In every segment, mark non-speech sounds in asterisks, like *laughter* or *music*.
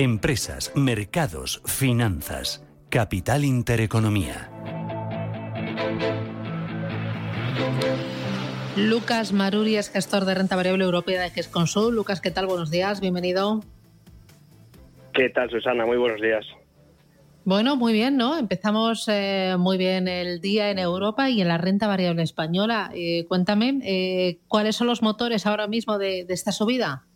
Empresas, mercados, finanzas. Capital Intereconomía. Lucas Maruri es gestor de renta variable europea de GESConsul. Lucas, ¿qué tal? Buenos días, bienvenido. ¿Qué tal, Susana? Muy buenos días. Bueno, muy bien, ¿no? Empezamos eh, muy bien el día en Europa y en la renta variable española. Eh, cuéntame, eh, ¿cuáles son los motores ahora mismo de esta subida?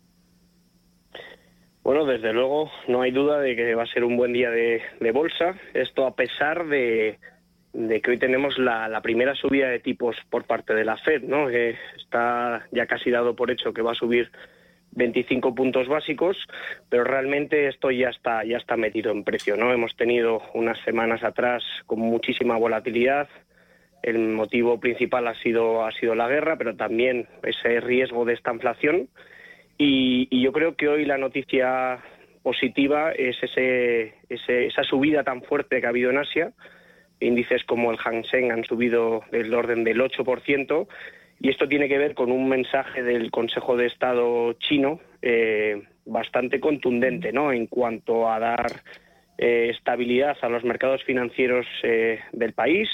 Bueno, desde luego no hay duda de que va a ser un buen día de, bolsa. Esto a pesar de, que hoy tenemos la, primera subida de tipos por parte de la Fed, ¿no? está ya casi dado por hecho que va a subir 25 puntos básicos, pero realmente esto ya está ya está metido en precio, ¿no? Hemos tenido unas semanas atrás con muchísima volatilidad. El motivo principal ha sido ha sido la guerra, pero también ese riesgo de esta inflación y, yo creo que hoy la noticia positiva es ese, esa subida tan fuerte que ha habido en Asia. Índices como el Hang Seng han subido del orden del 8%, y esto tiene que ver con un mensaje del Consejo de Estado chino eh, bastante contundente ¿no? en cuanto a dar eh, estabilidad a los mercados financieros eh, del país,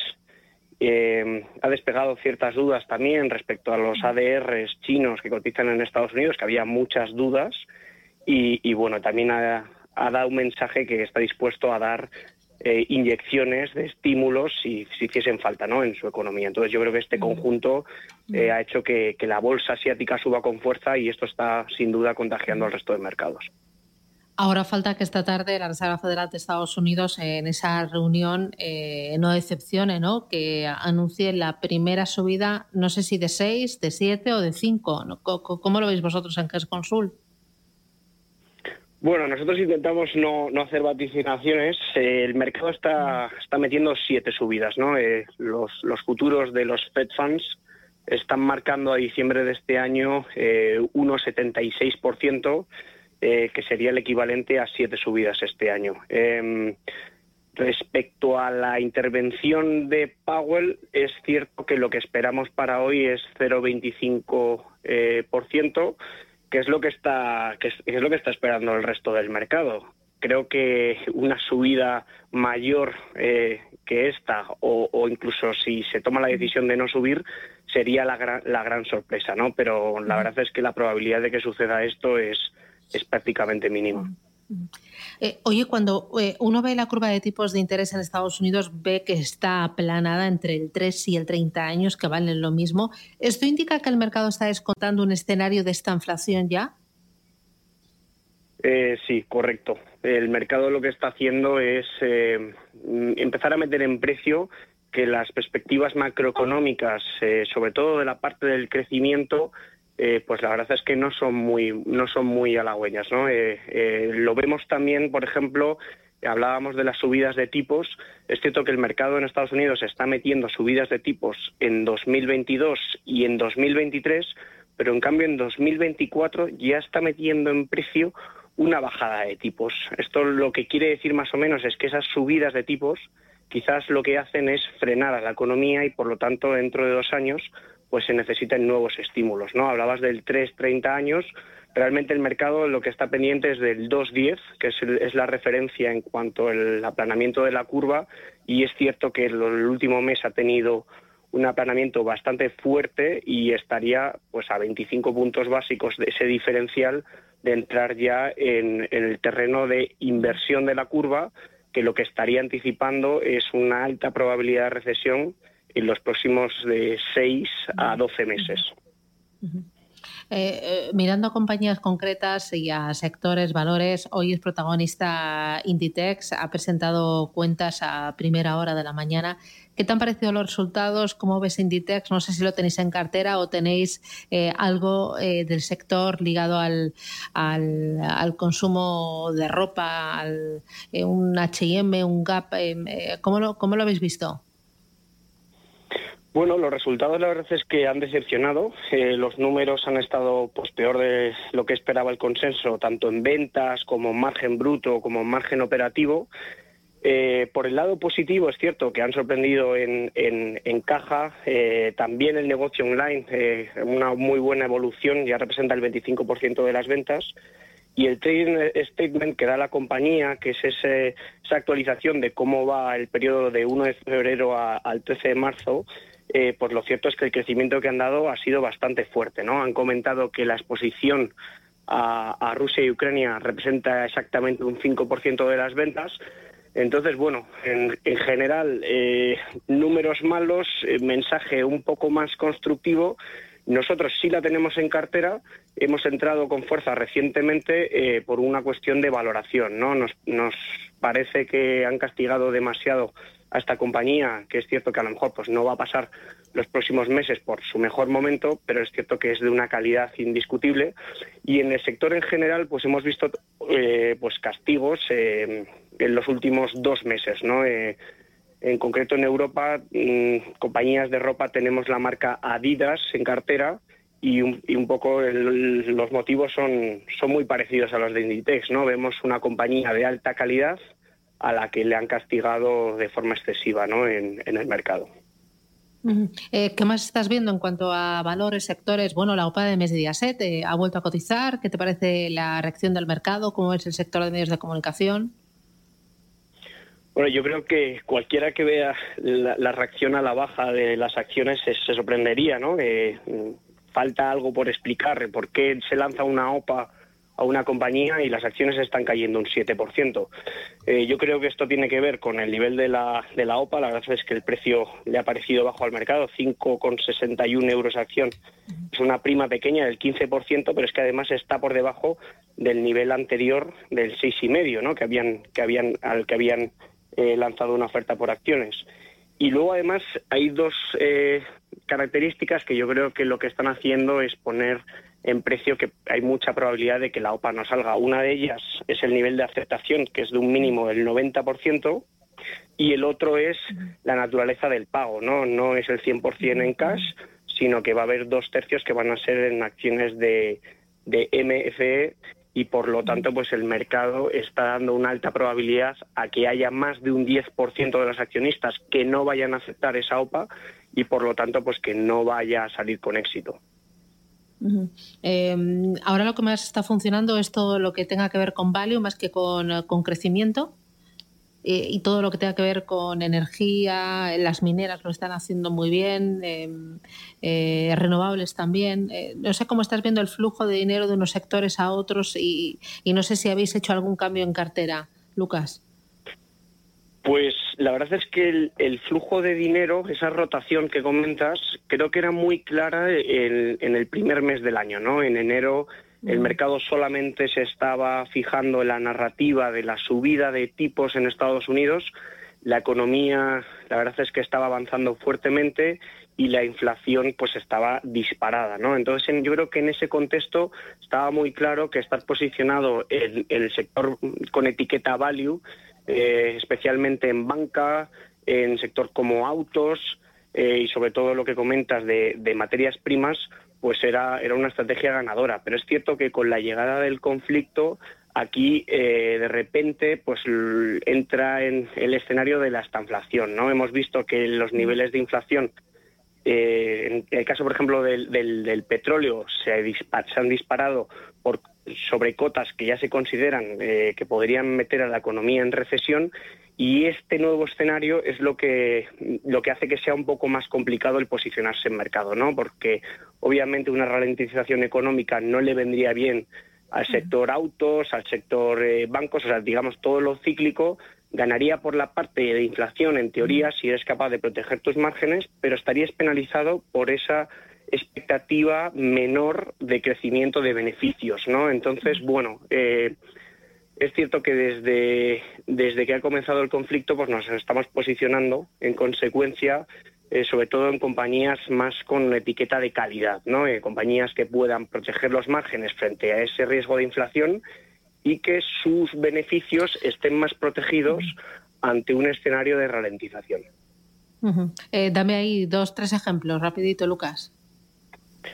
eh, ha despegado ciertas dudas también respecto a los ADRs chinos que cotizan en Estados Unidos, que había muchas dudas, y, bueno, también ha, dado un mensaje que está dispuesto a dar eh, inyecciones de estímulos si, si hiciesen falta ¿no? en su economía. Entonces yo creo que este conjunto eh, ha hecho que la bolsa asiática suba con fuerza y esto está sin duda contagiando al resto de mercados. Ahora falta que esta tarde la Reserva Federal de Estados Unidos en esa reunión eh, no decepcione, ¿no? que anuncie la primera subida, no sé si de 6, de 7 o de 5. ¿Cómo lo veis vosotros en GESConsul? Bueno, nosotros intentamos no, hacer vaticinaciones. Eh, el mercado está, está metiendo siete subidas. ¿no? Eh, los, los futuros de los Fed Funds están marcando a diciembre de este año 1,76%. Eh, que sería el equivalente a siete subidas este año. Em, respecto a la intervención de Powell, es cierto que lo que esperamos para hoy es 0,25%, eh, que es lo que está que es, lo que está esperando el resto del mercado. Creo que una subida mayor eh, que esta, o, incluso si se toma la decisión de no subir, sería la gran, la gran sorpresa, ¿no? Pero la verdad es que la probabilidad de que suceda esto es es prácticamente mínimo. Eh, oye, cuando eh, uno ve la curva de tipos de interés en Estados Unidos, ve que está aplanada entre el 3 y el 30 años, que valen lo mismo. ¿Esto indica que el mercado está descontando un escenario de esta inflación ya? Eh, sí, correcto. El mercado lo que está haciendo es empezar a meter en precio que las perspectivas macroeconómicas, sobre todo de la parte del crecimiento, eh, pues la verdad es que no son muy, no son muy halagüeñas. ¿no? Eh, eh, lo vemos también, por ejemplo, hablábamos de las subidas de tipos. Es cierto que el mercado en Estados Unidos está metiendo subidas de tipos en 2022 y en 2023, pero en cambio en 2024 ya está metiendo en precio una bajada de tipos. Esto lo que quiere decir más o menos es que esas subidas de tipos quizás lo que hacen es frenar a la economía y por lo tanto dentro de dos años pues se necesitan nuevos estímulos. ¿no? Hablabas del 3-30 años, realmente el mercado lo que está pendiente es del 2-10, que es, la referencia en cuanto al aplanamiento de la curva, y es cierto que el, último mes ha tenido un aplanamiento bastante fuerte y estaría pues a 25 puntos básicos de ese diferencial de entrar ya en el terreno de inversión de la curva, que lo que estaría anticipando es una alta probabilidad de recesión en los próximos de 6 a 12 meses. Eh, eh, mirando a compañías concretas y a sectores, valores, hoy es protagonista Inditex, ha presentado cuentas a primera hora de la mañana. ¿Qué te han parecido los resultados? ¿Cómo ves Inditex? No sé si lo tenéis en cartera o tenéis eh, algo del sector ligado al, al, consumo de ropa, al, un HM, un Gap. ¿cómo, lo, ¿Cómo lo habéis visto? Bueno, los resultados la verdad es que han decepcionado. Eh, los números han estado pues peor de lo que esperaba el consenso, tanto en ventas como en margen bruto como en margen operativo. Eh, por el lado positivo es cierto que han sorprendido en, en, caja, eh, también el negocio online, una muy buena evolución, ya representa el 25% de las ventas. Y el trading statement que da la compañía, que es esa actualización de cómo va el periodo de 1 de febrero al 13 de marzo, eh, pues lo cierto es que el crecimiento que han dado ha sido bastante fuerte. ¿no? Han comentado que la exposición a, Rusia y Ucrania representa exactamente un 5% de las ventas. Entonces, bueno, en, general, eh, números malos, eh, mensaje un poco más constructivo. Nosotros sí la tenemos en cartera, hemos entrado con fuerza recientemente por una cuestión de valoración. ¿no? Nos, nos parece que han castigado demasiado a esta compañía, que es cierto que a lo mejor pues no va a pasar los próximos meses por su mejor momento, pero es cierto que es de una calidad indiscutible. Y en el sector en general, pues hemos visto eh, pues castigos eh, en los últimos dos meses, ¿no? Eh, en concreto en Europa, mm, compañías de ropa tenemos la marca Adidas en cartera y un, y un poco los motivos son, son muy parecidos a los de Inditex, ¿no? Vemos una compañía de alta calidad a la que le han castigado de forma excesiva ¿no? en, el mercado. Eh, ¿Qué más estás viendo en cuanto a valores, sectores? Bueno, la OPA de Mediaset eh, ha vuelto a cotizar. ¿Qué te parece la reacción del mercado? ¿Cómo es el sector de medios de comunicación? Bueno, yo creo que cualquiera que vea la, reacción a la baja de las acciones se, sorprendería, ¿no? Mm, falta algo por explicar. ¿Por qué se lanza una OPA a una compañía y las acciones están cayendo un 7%. Eh, yo creo que esto tiene que ver con el nivel de la, de la OPA. La verdad es que el precio le ha parecido bajo al mercado, 5,61 euros acción. Es una prima pequeña del 15%, pero es que además está por debajo del nivel anterior del 6,5, ¿no? que habían, que habían, al que habían eh, lanzado una oferta por acciones. Y luego además hay dos eh, características que yo creo que lo que están haciendo es poner en precio que hay mucha probabilidad de que la OPA no salga. Una de ellas es el nivel de aceptación, que es de un mínimo del 90%, y el otro es la naturaleza del pago, ¿no? No es el 100% en cash, sino que va a haber dos tercios que van a ser en acciones de, de MFE y por lo tanto pues el mercado está dando una alta probabilidad a que haya más de un 10% de los accionistas que no vayan a aceptar esa OPA y por lo tanto pues que no vaya a salir con éxito. Em, ahora lo que más está funcionando es todo lo que tenga que ver con value más que con, crecimiento eh, y todo lo que tenga que ver con energía, las mineras lo están haciendo muy bien, em, eh, renovables también. Eh, no sé cómo estás viendo el flujo de dinero de unos sectores a otros y no sé si habéis hecho algún cambio en cartera, Lucas. Pues la verdad es que el, flujo de dinero, esa rotación que comentas, creo que era muy clara en, el primer mes del año, ¿no? En enero el mercado solamente se estaba fijando en la narrativa de la subida de tipos en Estados Unidos. La economía, la verdad es que estaba avanzando fuertemente y la inflación pues estaba disparada, ¿no? Entonces yo creo que en ese contexto estaba muy claro que estar posicionado en el sector con etiqueta value eh, especialmente en banca, en sector como autos eh, y sobre todo lo que comentas de, materias primas, pues era, era una estrategia ganadora. Pero es cierto que con la llegada del conflicto aquí eh, de repente pues entra en el escenario de la estanflación. ¿no? Hemos visto que los niveles de inflación en el caso, por ejemplo, del, del, petróleo, se, se, han disparado por sobre cotas que ya se consideran eh, que podrían meter a la economía en recesión y este nuevo escenario es lo que lo que hace que sea un poco más complicado el posicionarse en mercado, ¿no? Porque obviamente una ralentización económica no le vendría bien al sector autos, al sector eh, bancos, o sea, digamos todo lo cíclico ganaría por la parte de inflación en teoría si eres capaz de proteger tus márgenes, pero estarías penalizado por esa expectativa menor de crecimiento de beneficios, ¿no? Entonces, bueno, eh, es cierto que desde, desde que ha comenzado el conflicto, pues nos estamos posicionando en consecuencia, eh, sobre todo en compañías más con etiqueta de calidad, ¿no? Eh, compañías que puedan proteger los márgenes frente a ese riesgo de inflación y que sus beneficios estén más protegidos ante un escenario de ralentización. dame ahí dos, tres ejemplos, rapidito, Lucas.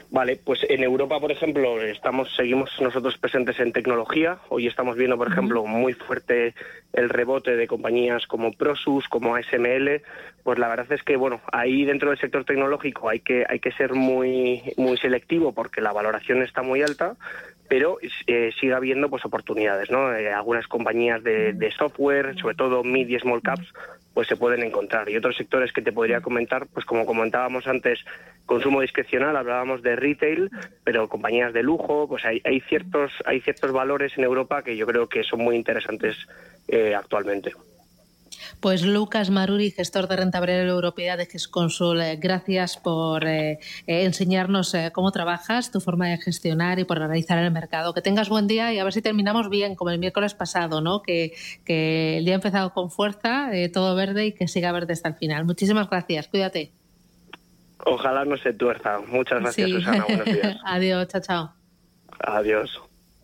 Vale, pues en Europa, por ejemplo, estamos seguimos nosotros presentes en tecnología. Hoy estamos viendo, por ejemplo, muy fuerte el rebote de compañías como Prosus, como ASML. Pues la verdad es que, bueno, ahí dentro del sector tecnológico hay que hay que ser muy muy selectivo porque la valoración está muy alta, pero eh, sigue habiendo pues oportunidades, ¿no? Eh, algunas compañías de, de, software, sobre todo mid y small caps, pues se pueden encontrar. Y otros sectores que te podría comentar, pues como comentábamos antes, consumo discrecional, hablábamos de retail, pero compañías de lujo, pues hay, hay ciertos hay ciertos valores en Europa que yo creo que son muy interesantes eh, actualmente. Pues Lucas Maruri, gestor de renta variable europea de GESConsul, eh, gracias por eh, enseñarnos cómo trabajas, tu forma de gestionar y por analizar el mercado. Que tengas buen día y a ver si terminamos bien, como el miércoles pasado, ¿no? que, que el día ha empezado con fuerza, todo verde y que siga verde hasta el final. Muchísimas gracias, cuídate. Ojalá no se tuerza. Muchas gracias, Susana. Buenos días. *laughs* Adiós, chao, chao. Adiós.